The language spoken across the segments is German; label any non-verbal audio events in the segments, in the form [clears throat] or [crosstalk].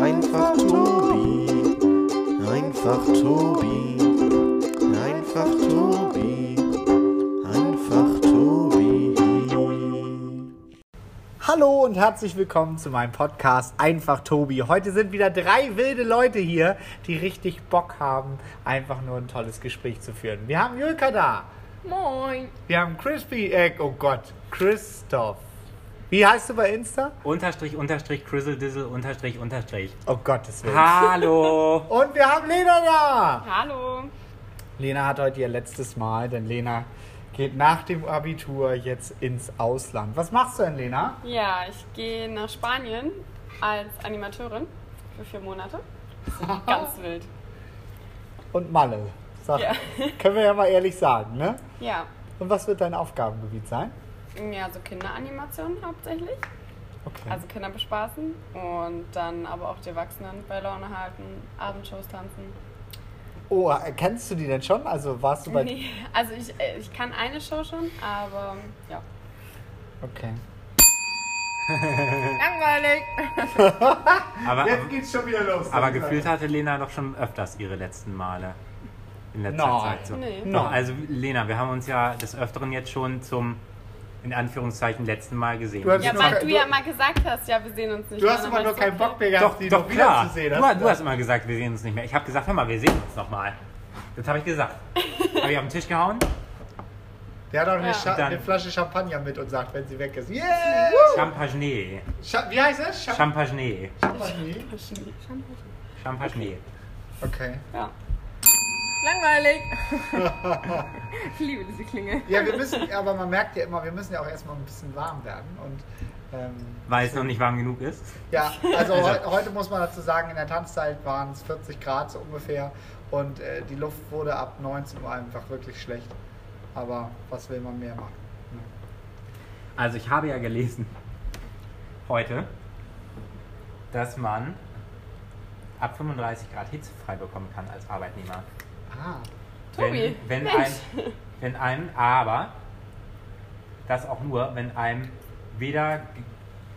Einfach Tobi. Einfach Tobi. Einfach Tobi. Einfach Tobi. Hallo und herzlich willkommen zu meinem Podcast Einfach Tobi. Heute sind wieder drei wilde Leute hier, die richtig Bock haben, einfach nur ein tolles Gespräch zu führen. Wir haben Julka da. Moin. Wir haben Crispy, äh, oh Gott, Christoph. Wie heißt du bei Insta? Unterstrich, Unterstrich, Crizzle, Dizzle, Unterstrich, Unterstrich. Oh Gottes Willen. Hallo! [laughs] Und wir haben Lena da. Hallo. Lena hat heute ihr letztes Mal, denn Lena geht nach dem Abitur jetzt ins Ausland. Was machst du denn, Lena? Ja, ich gehe nach Spanien als Animateurin für vier Monate. [laughs] Ganz wild. Und Malle. Sag, Ja. Können wir ja mal ehrlich sagen, ne? Ja. Und was wird dein Aufgabengebiet sein? Ja, so Kinderanimationen hauptsächlich. Okay. Also Kinder bespaßen und dann aber auch die Erwachsenen bei Laune halten, Abendshows tanzen. oh, kennst du die denn schon? Also warst du bei. [laughs] Nee, also ich, äh, ich kann eine Show schon, aber ja. Okay. [laughs] Langweilig. [laughs] Aber, Jetzt geht's schon wieder los. aber gefühlt hatte Lena doch schon öfters ihre letzten Male. In letzter Nein. Zeit. So. Nee. Doch, Nein. also Lena, wir haben uns ja des Öfteren jetzt schon zum, in Anführungszeichen, letzten Mal gesehen. Du hast Ja, weil kein- du ja mal gesagt hast, ja, wir sehen uns nicht Du mehr. hast Dann immer nur du, keinen. Bock mehr gehabt, doch, die doch noch klar. wiederzusehen. Du, hast- du hast immer gesagt, wir sehen uns nicht mehr. Ich habe gesagt, hör mal, wir sehen uns nochmal. Das habe ich gesagt. [laughs] Habe ich auf den Tisch gehauen? Der hat auch eine, Ja. Eine Flasche Champagner mit und sagt, wenn sie weg ist. Yeah! Champagner. Scha wie heißt es? Cha Champagner. Champagner. Champagner. Okay. Ja. Langweilig. [laughs] ich liebe diese Klinge. Ja, wir müssen, aber man merkt ja immer, wir müssen ja auch erstmal ein bisschen warm werden. Und ähm, Weil es noch nicht warm genug ist. ja, also heu heute muss man dazu sagen, in der Tanzzeit waren es 40 Grad so ungefähr. Und äh, die Luft wurde ab 19 Uhr einfach wirklich schlecht. Aber was will man mehr machen? Ne? Also ich habe ja gelesen heute, dass man ab 35 Grad Hitze frei bekommen kann als Arbeitnehmer. Ah, Tobi, wenn, ein, wenn einem, aber das auch nur, wenn einem weder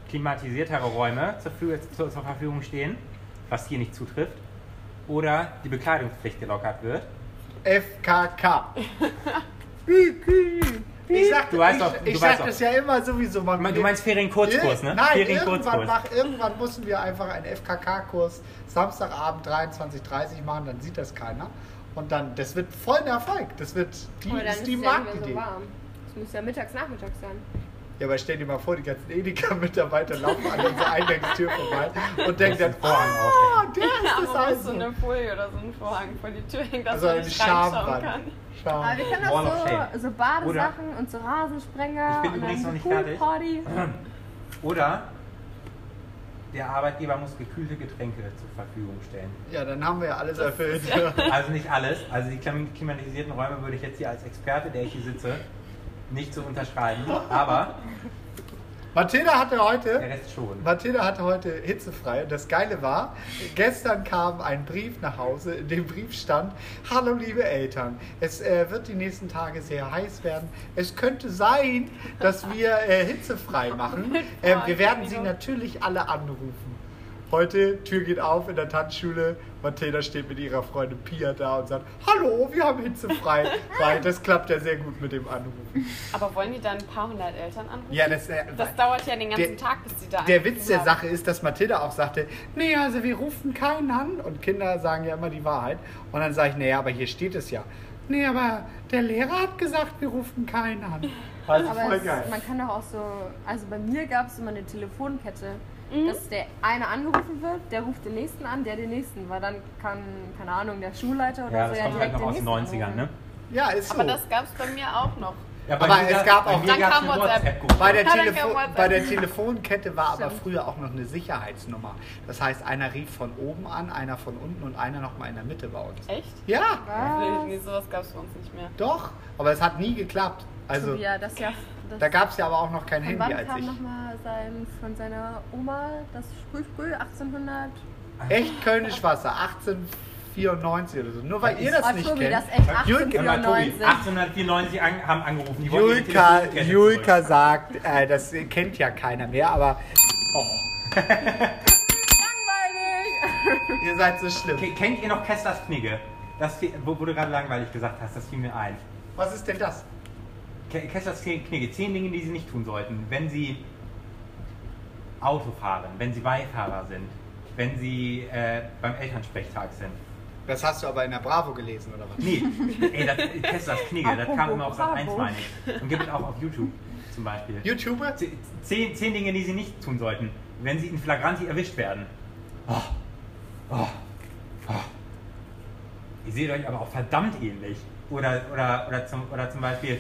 klimatisiertere Räume zur, zur, zur Verfügung stehen, was hier nicht zutrifft, oder die Bekleidungspflicht gelockert wird. FKK. [laughs] Ich sag, Du weißt ich, doch- du ich weißt sag doch. das ja immer sowieso. Man, Du meinst Ferien-Kurzkurs, ne? Nein, irgendwann, Ferien-Kurzkurs. mach, irgendwann müssen wir einfach einen FKK-Kurs Samstagabend 23.30 machen, dann sieht das keiner. Und dann, das wird voll ein Erfolg. Das wird die, Aber dann ist ist die ja mehr Marktidee. so warm. Es muss ja mittags, nachmittags sein. ja, aber stell dir mal vor, die ganzen Edeka-Mitarbeiter laufen an unserer Eingangstür vorbei und denken dann, den Vorhang oh, der Ja, ist das aber muss also. so eine Folie oder so ein Vorhang vor die Tür hängen, dass Also man nicht reinschauen Schamwand. kann. Scham. Aber wir können auch so, so Badesachen und so Rasensprenger Ich bin und übrigens noch so nicht fertig. Poolparty. [clears throat] Oder der Arbeitgeber muss gekühlte Getränke zur Verfügung stellen. Ja, dann haben wir ja alles erfüllt. Also nicht alles. Also die klim- klimatisierten Räume würde ich jetzt hier als Experte, der ich hier sitze, nicht so unterschreiben. Aber Mathilda hatte der heute Rest schon. Mathilda hatte heute hitzefrei und das Geile war, gestern kam ein Brief nach Hause, in dem Brief stand, Hallo liebe Eltern, es äh, wird die nächsten Tage sehr heiß werden. Es könnte sein, dass wir äh, hitzefrei machen. [laughs] Äh, wir werden sie natürlich alle anrufen. Heute, Tür geht auf in der Tanzschule. Mathilda steht mit ihrer Freundin Pia da und sagt, Hallo, wir haben hitzefrei. [laughs] Weil das klappt ja sehr gut mit dem Anrufen. Aber wollen die dann ein paar hundert Eltern anrufen? Ja, das, äh, Das dauert ja den ganzen Der- Tag, bis die da Der Witz der haben. Sache ist, dass Mathilda auch sagte, nee, also wir rufen keinen an. Und Kinder sagen ja immer die Wahrheit. Und dann sage ich, nee, aber hier steht es ja. Nee, aber der Lehrer hat gesagt, wir rufen keinen an. [laughs] Also Aber voll es, geil. man kann doch auch so, also bei mir gab es immer eine Telefonkette, Mhm. dass der eine angerufen wird, der ruft den nächsten an, der den nächsten, weil dann kann, keine Ahnung, der Schulleiter oder Ja, so das ja kommt halt noch den aus den nächsten 90ern, ne? Ja, ist so. Aber das gab es bei mir auch noch. Ja, Aber es gab bei auch- mir Dann kam WhatsApp. Bei, der dann kam WhatsApp. bei der Telefonkette war aber Stimmt. früher auch noch eine Sicherheitsnummer. Das heißt, einer rief von oben an, einer von unten und einer nochmal in der Mitte bei uns. Echt? Ja, Was? Nee, sowas gab es bei uns nicht mehr. doch. Aber es hat nie geklappt. Also, ja, das ja. Das, da gab es ja aber auch noch kein von Handy wann als kam ich. nochmal sein, von seiner Oma das früh, früh, 1800? Echt Kölnisch Wasser, 1894 oder so. Nur weil ihr das oh, nicht Tobi, kennt. das ist echt Julka- Hör mal, Tobi, 1894. 1894 an, haben angerufen. Die Julka, Julka sagt, äh, das kennt ja keiner mehr, aber oh, Langweilig! [laughs] Ihr seid so schlimm. Ke- Kennt ihr noch Kesslers Knigge? Das, wo, wo du gerade langweilig gesagt hast, das fiel mir ein. Was ist denn das? Ke- Kesslers Knigge, zehn Dinge, die sie nicht tun sollten, wenn sie Auto fahren, wenn sie Beifahrer sind, wenn sie äh, beim Elternsprechtag sind. Das hast du aber in der Bravo gelesen, oder was? Nee, ey, das, Kesslers Knigge, das kam immer auf Sat 1, Bravo. meine ich. Und gibt es auch auf YouTube zum Beispiel. YouTuber? Zehn, zehn Dinge, die sie nicht tun sollten, wenn sie in Flagranti erwischt werden. Oh, oh, oh. Ihr seht euch aber auch verdammt ähnlich. Oder, oder, oder, zum, oder zum Beispiel,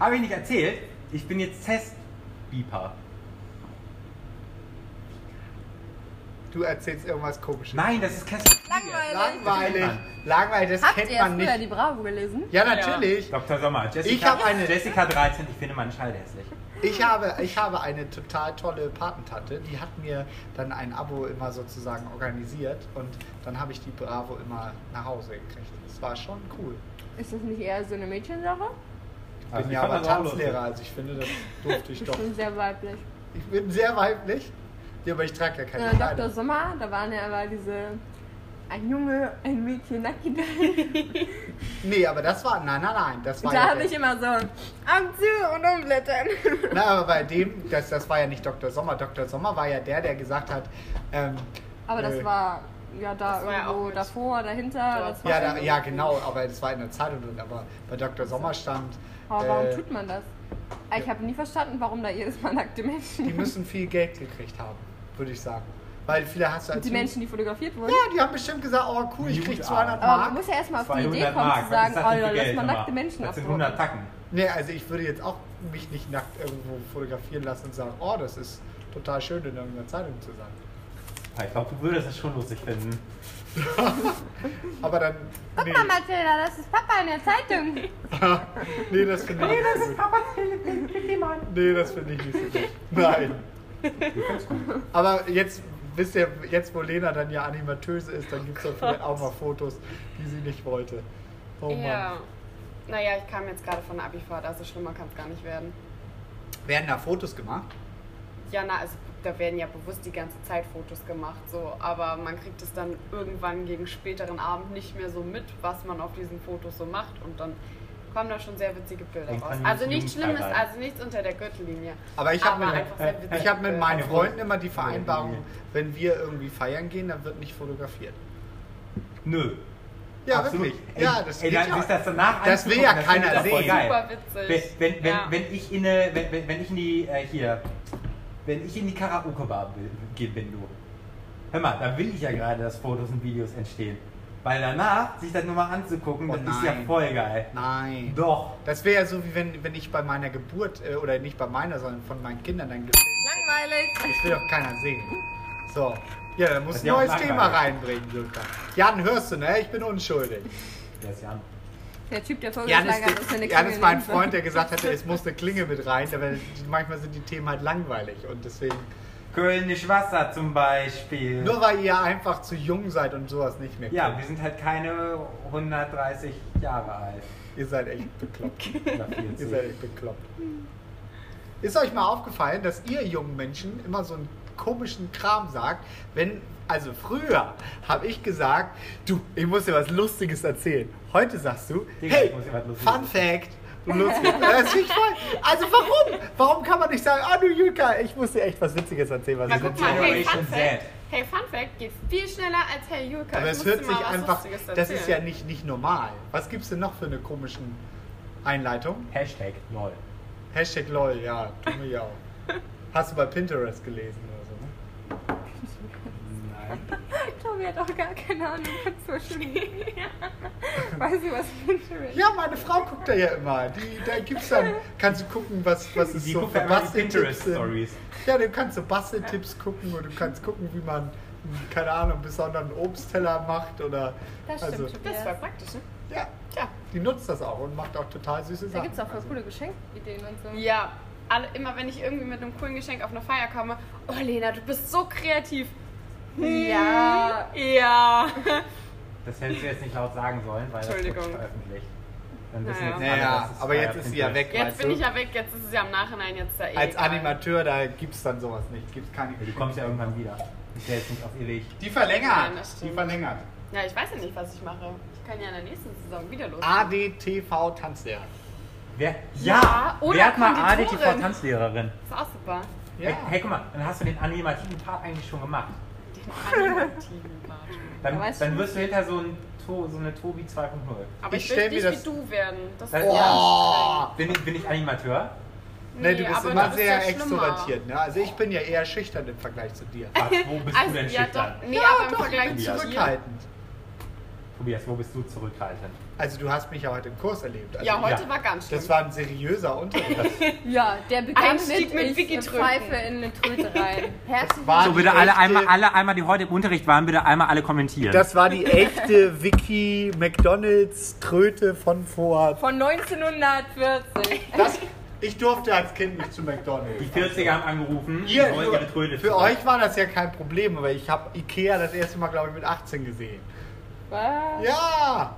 habe ich nicht erzählt, ich bin jetzt Testbeeper. Du erzählst irgendwas komisches. Nein, das ist Kessler. Langweilig. Langweilig. Langweilig, das Habt kennt ihr man früher nicht. die Bravo gelesen? Ja, natürlich. Dr. Sommer, Jessica, Ich hab eine- Jessica 13, ich finde meinen Schall hässlich. Ich habe, ich habe eine total tolle Patentante, die hat mir dann ein Abo immer sozusagen organisiert und dann habe ich die Bravo immer nach Hause gekriegt. Das war schon cool. Ist das nicht eher so eine Mädchensache? Ich Also bin ich ja aber Tanzlehrer, also ich finde, das durfte ich Ich doch. bin sehr weiblich. Ich bin sehr weiblich. Ja, aber ich trage ja keine Äh, Dr. Kleider. Sommer, da waren ja aber diese ein Junge, ein Mädchen, Nacki [laughs] Nee, aber das war, nein, nein, nein, das war Da ja habe ich immer so Augen zu und umblättern. [laughs] Na, aber bei dem, das, das war ja nicht Dr. Sommer. Dr. Sommer war ja der, der gesagt hat, ähm, Aber das äh, war ja da ja irgendwo mit- davor, dahinter. Das war Ja, da, ja, genau, aber das war in der Zeitung drin. Aber bei Dr. Sommer stand, Aber warum äh, tut man das? Ich habe nie verstanden, warum da jedes Mal nackte Menschen. die müssen viel Geld gekriegt haben, würde ich sagen. Weil viele hast du als die Menschen, die fotografiert wurden. Ja, die haben bestimmt gesagt, oh cool, ich krieg Gut, 200 Aber man Mark. muss ja erstmal auf die 200 Idee kommen Mark, zu sagen, oh, für lass mal nackte Menschen Das sind abdrucken. 100 Tacken. Nee, also ich würde jetzt auch mich nicht nackt irgendwo fotografieren lassen und sagen, oh, das ist total schön, in irgendeiner Zeitung zu sein. Ich glaube, du würdest es schon lustig finden. [laughs] Aber dann, Guck nee, mal, Mathilda, das ist Papa in der Zeitung. [laughs] nee das finde ich nicht so gut. Nee, das finde ich nicht so gut. Nein. Aber jetzt, wisst ihr, jetzt wo Lena dann ja Animatöse ist, dann gibt es ja vielleicht auch mal Fotos, die sie nicht wollte. Oh Mann. Ja. Naja, ich kam jetzt gerade von der Abifahrt, also schlimmer kann es gar nicht werden. Werden da Fotos gemacht? Ja, na, also da werden ja bewusst die ganze Zeit Fotos gemacht, so, aber man kriegt es dann irgendwann gegen späteren Abend nicht mehr so mit, was man auf diesen Fotos so macht und dann kommen da schon sehr witzige Bilder raus. Also nichts Schlimmes, also nichts unter der Gürtellinie. Aber ich habe mit, einfach sehr witzige ich hab mit meinen Eine Freunden immer die Vereinbarung, wenn wir irgendwie feiern gehen, dann wird nicht fotografiert. Nö. Ja, Absolut. wirklich. Ey, ja, das ey, geht dann ja. ist das danach Das will ja das keiner sehen. geil. Super Wenn, witzig. wenn, wenn, Ja. wenn ich in eine, wenn, wenn ich in die, äh, hier, wenn ich in die Karaoke-Bar gehen bin, du. Hör mal, da will ich ja gerade, dass Fotos und Videos entstehen. Weil danach, sich das nur mal anzugucken, Oh das ist ja voll geil. Nein. Doch. Das wäre ja so, wie wenn, wenn ich bei meiner Geburt, äh, oder nicht bei meiner, sondern von meinen Kindern dann gefilmt Langweilig. Das will doch keiner sehen. So. Ja, du ist ein neues Thema reinbringen, Jürgen. Jan, hörst du, ne? Ich bin unschuldig. Der ist Jan. Der Typ, der vorgeschlagen hat, ist, dass eine Jan Klingel ist mein nehmen Freund, der gesagt hatte, es muss eine Klinge mit rein, weil manchmal sind die Themen halt langweilig und deswegen. Kölnisch Wasser zum Beispiel. Nur weil ihr einfach zu jung seid und sowas nicht mehr ja, kennt. wir sind halt keine 130 Jahre alt. Ihr seid echt bekloppt. [laughs] Ihr 40. seid echt bekloppt. Ist euch mal aufgefallen, dass ihr jungen Menschen immer so einen komischen Kram sagt, wenn. Also früher habe ich gesagt, du, ich muss dir was Lustiges erzählen. Heute sagst du, Digga, hey, Fun Fact. Du lustig. Das finde ich voll. Also warum? Warum kann man nicht sagen, ah du Jüka, ich muss dir echt was Witziges erzählen, was Na ich guck mal, hey, Generation Fun Fact. Z. Hey, Fun Fact geht viel schneller als Hey Julka. Aber es hört sich einfach, das ist ja nicht, nicht normal. Was gibt's denn noch für eine komischen Einleitung? Hashtag lol. Hashtag LOL, ja, tun wir ja auch. Hast du bei Pinterest gelesen oder so, ne? [laughs] Nein. Tobi hat auch gar keine Ahnung von Social Media. [laughs] Weißt du, was Pinterest Ja, meine Frau guckt da ja immer. Die, da gibt's dann, kannst du gucken, was, was es Die so für ja Basteltipps. Ja, du kannst so Basteltipps gucken und du kannst gucken, wie man, keine Ahnung, einen besonderen Obstteller macht oder. Das also, stimmt. Das war praktisch, ne? Ja, Tja. die nutzt das auch und macht auch total süße Da Sachen. gibt es auch voll Also, coole Geschenkideen und so. Ja, alle, immer wenn ich irgendwie mit einem coolen Geschenk auf eine Feier komme, oh Lena, du bist so kreativ. Ja. Ja. Das hättest du jetzt nicht laut sagen sollen, weil das wird veröffentlicht. Dann wissen Naja. jetzt alle, Naja, dass es aber jetzt ist sie ja weg, Jetzt weißt bin du? ich ja weg, jetzt ist es ja im Nachhinein jetzt da eh Als egal. Animateur, da gibt's dann sowas nicht. Gibt's keine Ja, Du kommst ja irgendwann wieder. Ist ja jetzt nicht auf ewig. Die verlängert. Nein, das die verlängert. Ja, ich weiß ja nicht, was ich mache. Ich kann ja in der nächsten Saison wieder los. ADTV Tanzlehrer. Wer? Ja, oder wer hat mal Konditorin. ADTV-Tanzlehrerin? Ist auch super. Ja. Hey, hey, guck mal, dann hast du den animativen Part eigentlich schon gemacht. Dann, Ja, dann wirst du hinter so, ein, To- so eine Tobi 2.0. Aber Ich ich, stell will mir nicht das- wie du werden. Das Das- ist ja Oh. Bin ich, bin ich Animateur? Ne, du bist aber immer du bist sehr ja extrovertiert. Ne? Also ich bin ja eher schüchtern im Vergleich zu dir. Ach, wo bist Also, du denn ja, schüchtern? doch, nee, aber im Vergleich Tobias. zu dir. Tobias, wo bist du zurückhaltend? Also du hast mich ja heute im Kurs erlebt. Also Ja, heute Ja. war ganz schlimm. Das war ein seriöser Unterricht. [laughs] Ja, der begann Einstieg mit, mit ich Wiki-Tröten. pfeife in eine Tröte rein. [laughs] Herzlich So, die bitte alle echte- einmal, alle einmal, die heute im Unterricht waren, bitte einmal alle kommentieren. Das war die echte Vicky McDonalds Tröte von vor. von 1940. Das, ich durfte als Kind nicht zu McDonalds. die 40er haben angerufen, Ihr, für zurück. euch war das ja kein Problem, aber ich habe Ikea das erste Mal, glaube ich, mit 18 gesehen. Was? Ja!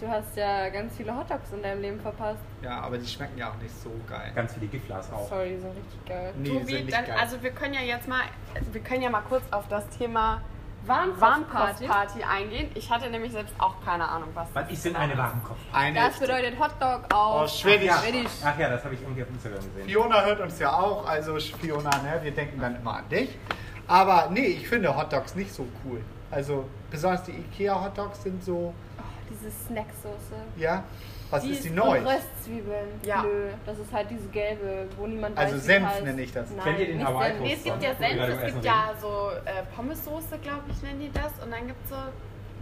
Du hast ja ganz viele Hotdogs in deinem Leben verpasst. Ja, aber die schmecken ja auch nicht so geil. Ganz viele Giflers auch. Sorry, die sind richtig geil. Nee, Tobi, sind nicht dann, geil. also wir können ja jetzt mal, wir können ja mal kurz auf das Thema Warmkopfparty. Warmkopfparty eingehen. Ich hatte nämlich selbst auch keine Ahnung, was Was ist denn eine Warenkopf? Eine Das bedeutet Hotdog Oh, auf Schwedisch. Ja. Schwedisch. Ach ja, das habe ich irgendwie auf Instagram gesehen. Fiona hört uns ja auch, also Fiona, ne, wir denken dann immer an dich. Aber nee, ich finde Hotdogs nicht so cool. Also besonders die Ikea Hotdogs sind so, Oh, diese Snacksoße. ja, was die ist die neu? Röstzwiebeln. Ja. Nö, das ist halt diese gelbe, wo niemand Also weiß, Senf heißt. nenne ich das. Nein, Kennt ihr den Hawaii Senf. Nee, es gibt ja Senf, es gibt ja so äh, Pommessoße, glaube ich, nennen die das. Und dann gibt es so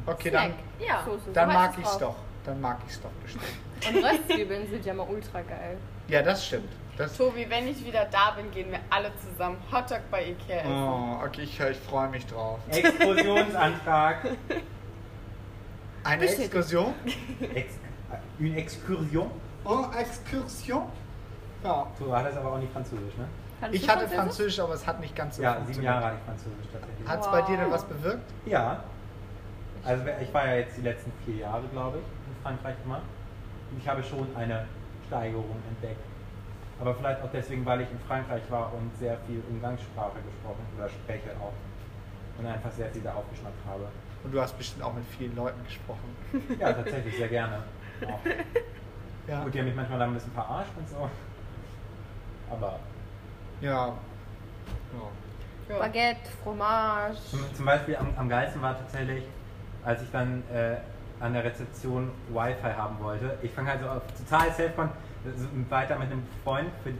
Okay, Snack. dann, Ja. Soße, dann mag heißt es doch. Dann mag ich's doch bestimmt. Und Röstzwiebeln sind ja mal ultra geil. Ja, das stimmt. Das, Tobi, wenn ich wieder da bin, gehen wir alle zusammen Hotdog bei Ikea essen. oh, okay, ich, ich freue mich drauf. Exkursionsantrag. Eine Bestätigt. Exkursion? Ex une Exkursion. Oh, Exkursion? Ja. Du hattest aber auch nicht Französisch, ne? Kannst Ich hatte Französisch, aber es hat nicht ganz so Ja, sieben. Jahre hatte ich Französisch tatsächlich. Hat es bei dir denn Wow. was bewirkt? Ja. Also ich war ja jetzt die letzten vier Jahre, glaube ich, in Frankreich immer. Und ich habe schon eine Steigerung entdeckt. Aber vielleicht auch deswegen, weil ich in Frankreich war und sehr viel Umgangssprache gesprochen oder spreche auch. Und einfach sehr viel da aufgeschnappt habe. Und du hast bestimmt auch mit vielen Leuten gesprochen. [laughs] Ja, tatsächlich, sehr gerne. Auch. Ja. Gut, die haben mich manchmal dann ein bisschen verarscht und so. Aber Ja. ja. Baguette, Fromage. Zum, zum Beispiel am, am geilsten war tatsächlich, als ich dann äh, an der Rezeption Wi-Fi haben wollte. Ich fange halt so auf total self so weiter mit einem Freund. Für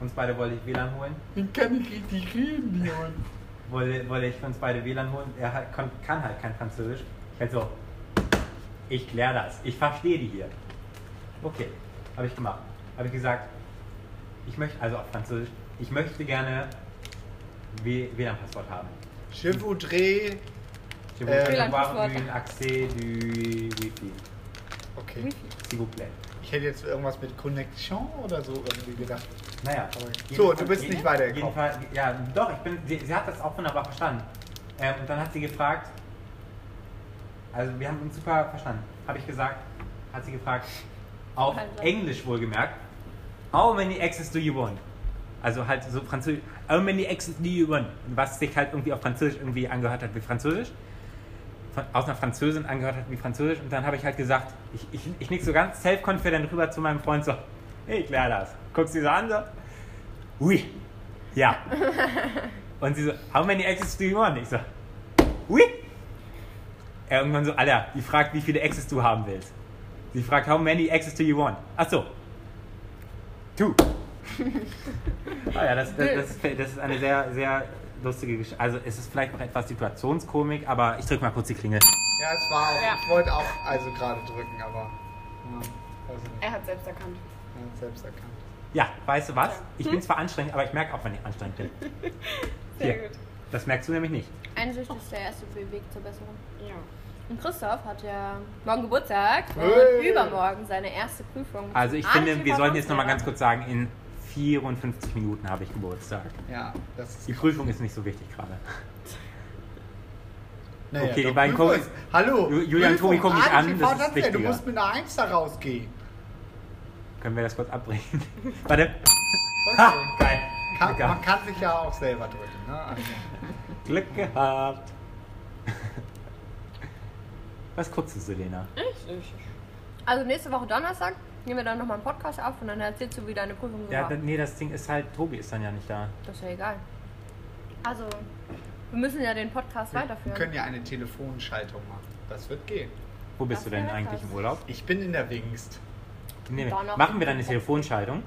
uns beide wollte ich WLAN holen. Ich kann nicht richtig reden, Leon. Wollte, wollte ich für uns beide WLAN holen. Er halt, kon, kann halt kein Französisch. Ich halt so, ich kläre das. Ich verstehe die hier. Okay, habe ich gemacht. Habe ich gesagt, ich möchte, also auf Französisch, ich möchte gerne WLAN-Passwort haben. Je voudrais. Je voudrais avoir WLAN-Passwort. un accès du Wi-Fi. Okay. S'il vous plaît. Ich hätte jetzt irgendwas mit Connection oder so irgendwie gedacht. Naja. So, du bist nicht weitergekommen. jedenfalls- Ja, doch, ich bin, sie, sie hat das auch wunderbar verstanden. Ähm, und dann hat sie gefragt, also wir haben uns super verstanden, habe ich gesagt, hat sie gefragt, auf. Englisch wohlgemerkt, how many X's do you want? Also halt so französisch, how many X's do you want? Was sich halt irgendwie auf Französisch irgendwie angehört hat wie Französisch. Von, aus einer Französin angehört hat wie Französisch. Und dann habe ich halt gesagt, ich, ich, ich nick so ganz self-confident rüber zu meinem Freund so, hey, ich klär das. Guckst du sie so an so, oui, ja. [laughs] Und sie so, how many X's do you want? Ich so, oui. Er irgendwann so, Alter, die fragt, wie viele X's du haben willst. Sie fragt, how many X's do you want? Ach so. Two. [laughs] ah ja, das, das, das, das ist eine sehr, sehr lustige Geschichte. Also es ist vielleicht noch etwas Situationskomik, aber ich drück mal kurz die Klingel. Ja, es war auch. Ja. Ich wollte auch also gerade drücken, aber. Ja. Er hat selbst erkannt. Er hat selbst erkannt. Ja, weißt du was? Ich bin zwar anstrengend, aber ich merke auch, wenn ich anstrengend bin. [laughs] Sehr Hier. gut. Das merkst du nämlich nicht. Einsicht ist der erste Weg zur Besserung. Ja. Und Christoph hat ja morgen Geburtstag und Hey. übermorgen seine erste Prüfung. Also ich finde, wir sollten jetzt nochmal ganz kurz sagen, in 54 Minuten habe ich Geburtstag. Ja, das ist. Die Prüfung ist nicht so wichtig gerade. Naja, Okay, die doch, beiden Prüfung gucken- ist- Hallo! Ju- Julian und Tobi gucken mich an, das ist Tanzlehrer, Du wichtiger. musst mit einer 1 da rausgehen. Können wir das kurz abbrechen? [laughs] Warte. Ha, geil. Kann, man kann sich ja auch selber drücken. Ne? Also, Glück gehabt. Was guckst du, Selena? Ich, ich. Also nächste Woche Donnerstag nehmen wir dann nochmal einen Podcast auf und dann erzählst du, wie deine Prüfung Ja, war. d- nee, das Ding ist halt, Tobi ist dann ja nicht da. Das ist ja egal. Also, wir müssen ja den Podcast wir weiterführen. können ja eine Telefonschaltung machen. Das wird gehen. Wo bist Das du denn eigentlich krass. im Urlaub? Ich bin in der Wingst. Nee, machen wir dann eine Telefonschaltung?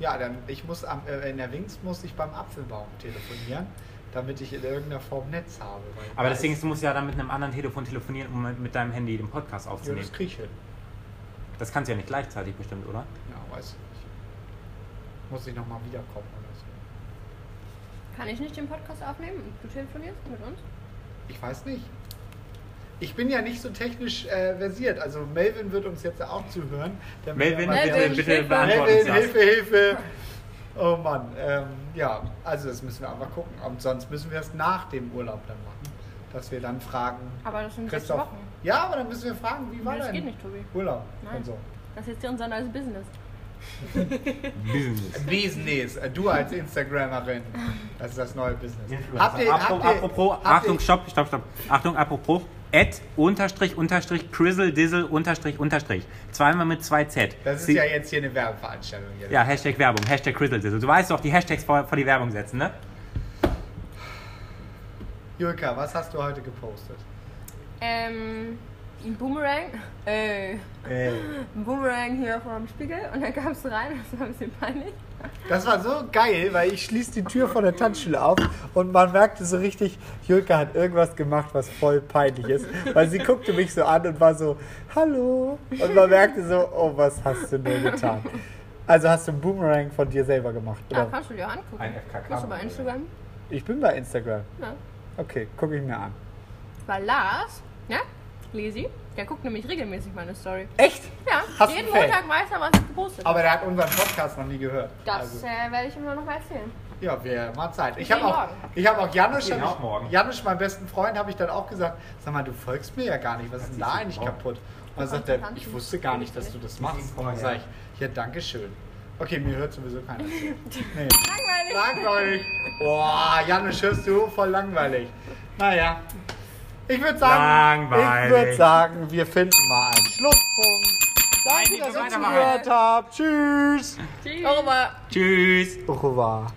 Ja, dann ich muss am, äh, in der Wingst muss ich beim Apfelbaum telefonieren, damit ich in irgendeiner Form Netz habe. Aber da das Ding ist- ist, du musst ja dann mit einem anderen Telefon telefonieren, um mit- mit deinem Handy den Podcast ja, aufzunehmen. das krieg ich hin. Das kannst du ja nicht gleichzeitig bestimmt, oder? Ja, weiß ich nicht. Muss ich nochmal wiederkommen oder so. Kann ich nicht den Podcast aufnehmen? Du telefonierst mit uns? Ich weiß nicht. Ich bin ja nicht so technisch äh, versiert. Also Melvin wird uns jetzt auch zuhören. Melvin, bitte, Melvin, bitte Hilfe. beantworten Melvin, das. Hilfe, Hilfe. Oh Mann. Ähm, ja, also das müssen wir einfach gucken. Und sonst müssen wir es nach dem Urlaub dann machen. Dass wir dann fragen. Aber das sind sechs Christoph. Wochen. Ja, aber dann müssen wir fragen, wie war Nee, das dein geht nicht, Tobi. Urlaub Nein. und so. Das ist jetzt unser neues Business. Business. Business. Äh, Du als Instagrammerin. Das ist das neue Business. Apropos, apropos habt Achtung, ihr- stopp, stopp, stopp. Achtung, apropos, Ad, Unterstrich, Unterstrich, Crizzle, Dizzle, Unterstrich, Unterstrich. Zweimal mit zwei Z. Das ist Sie- ja jetzt hier eine Werbeveranstaltung. Hier. Ja, Hashtag Werbung, Hashtag Crizzle, Dizzle. Du weißt doch, die Hashtags vor, vor die Werbung setzen, ne? Julka, was hast du heute gepostet? Ähm, ein Boomerang. Äh, ein Boomerang hier vor dem Spiegel und dann kam es rein, das war ein bisschen peinlich. Das war so geil, weil ich schließe die Tür von der Tanzschule auf und man merkte so richtig, Julka hat irgendwas gemacht, was voll peinlich ist. Weil sie guckte mich so an und war so, hallo. Und man merkte so, oh, was hast du nur getan? Also hast du einen Boomerang von dir selber gemacht, Ja, oder? kannst du dir angucken. Ein FKK. Bist du bei Instagram? Ich bin bei Instagram. Ja. Okay, gucke ich mir an. Weil Lars, ja, Lisi, der guckt nämlich regelmäßig meine Story. Echt? Ja, Hast du jeden? Montag weiß er, was ich gepostet habe. Aber der hat unseren Podcast noch nie gehört. Das Also, äh, werde ich ihm nur noch mal erzählen. ja, wäre mal Zeit. Ich habe auch, morgen. ich hab auch Janusz, hab morgen. ich, Janusz, meinen besten Freund, habe ich dann auch gesagt, sag mal, du folgst mir ja gar nicht, was ist denn da eigentlich morgen. kaputt? Und dann sagt er, ich wusste gar nicht, dass du das machst. Und dann sage ich, ja, danke schön. Okay, mir hört sowieso keiner zu. [laughs] Nee. Langweilig. Langweilig. Boah, Janusz, hörst du? Voll langweilig. Naja. Ich würde sagen, ich würde sagen, wir finden mal einen Schlusspunkt. Danke, Nein, dass ihr zugehört habt. Tschüss. Tschüss. Au revoir. Tschüss. Au revoir.